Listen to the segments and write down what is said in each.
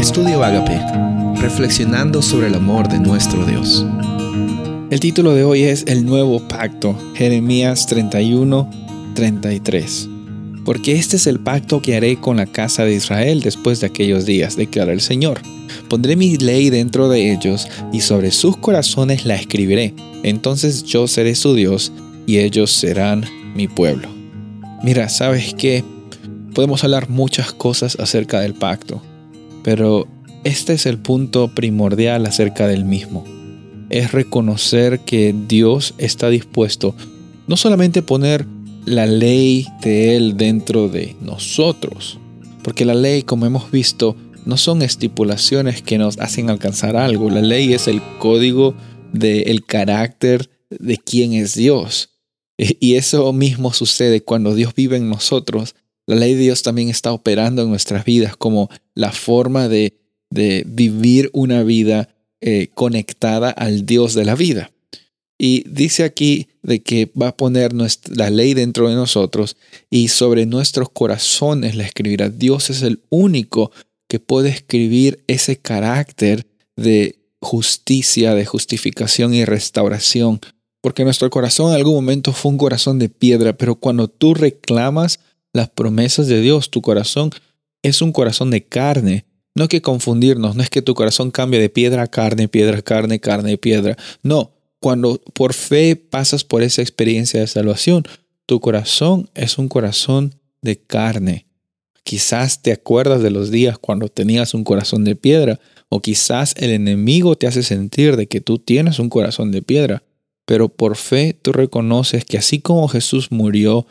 Estudio Agape, reflexionando sobre el amor de nuestro Dios. El título de hoy es El nuevo pacto, Jeremías 31, 33. Porque este es el pacto que haré con la casa de Israel después de aquellos días, declara el Señor. Pondré mi ley dentro de ellos y sobre sus corazones la escribiré. Entonces yo seré su Dios y ellos serán mi pueblo. Mira, ¿sabes qué? Podemos hablar muchas cosas acerca del pacto, pero este es el punto primordial acerca del mismo. Es reconocer que Dios está dispuesto no solamente poner la ley de Él dentro de nosotros, porque la ley, como hemos visto, no son estipulaciones que nos hacen alcanzar algo. La ley es el código del carácter de quién es Dios. Y eso mismo sucede cuando Dios vive en nosotros. La ley de Dios también está operando en nuestras vidas como la forma de de vivir una vida eh, conectada al Dios de la vida. Y dice aquí de que va a poner la ley dentro de nosotros y sobre nuestros corazones la escribirá. Dios es el único que puede escribir ese carácter de justicia, de justificación y restauración. Porque nuestro corazón en algún momento fue un corazón de piedra, pero cuando tú reclamas las promesas de Dios, tu corazón es un corazón de carne no hay que confundirnos, no es que tu corazón cambie de piedra a carne, piedra a carne, carne a piedra. No, cuando por fe pasas por esa experiencia de salvación, tu corazón es un corazón de carne. Quizás te acuerdas de los días cuando tenías un corazón de piedra, o quizás el enemigo te hace sentir de que tú tienes un corazón de piedra, pero por fe tú reconoces que así como Jesús murió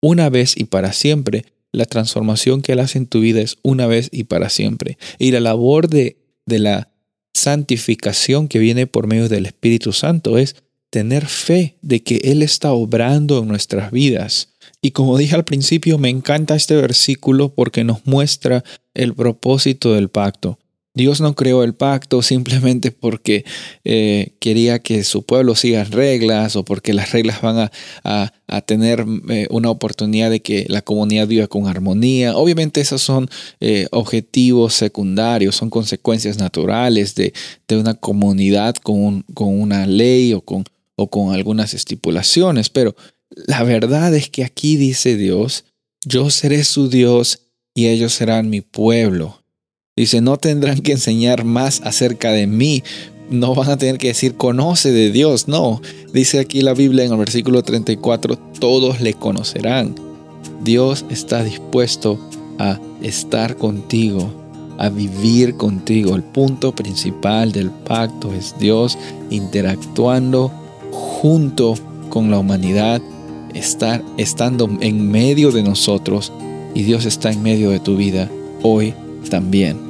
una vez y para siempre, la transformación que Él hace en tu vida es una vez y para siempre. Y la labor de, de la santificación que viene por medio del Espíritu Santo es tener fe de que Él está obrando en nuestras vidas. Y como dije al principio, me encanta este versículo porque nos muestra el propósito del pacto. Dios no creó el pacto simplemente porque eh, quería que su pueblo siga reglas o porque las reglas van a, tener eh, una oportunidad de que la comunidad viva con armonía. Obviamente esos son eh, objetivos secundarios, son consecuencias naturales de, una comunidad con, con, una ley o con, o con algunas estipulaciones. Pero la verdad es que aquí dice Dios, yo seré su Dios y ellos serán mi pueblo. Dice, no tendrán que enseñar más acerca de mí. No van a tener que decir, conoce de Dios. No, dice aquí la Biblia en el versículo 34, todos le conocerán. Dios está dispuesto a estar contigo, a vivir contigo. El punto principal del pacto es Dios interactuando junto con la humanidad, estar estando en medio de nosotros y Dios está en medio de tu vida hoy también.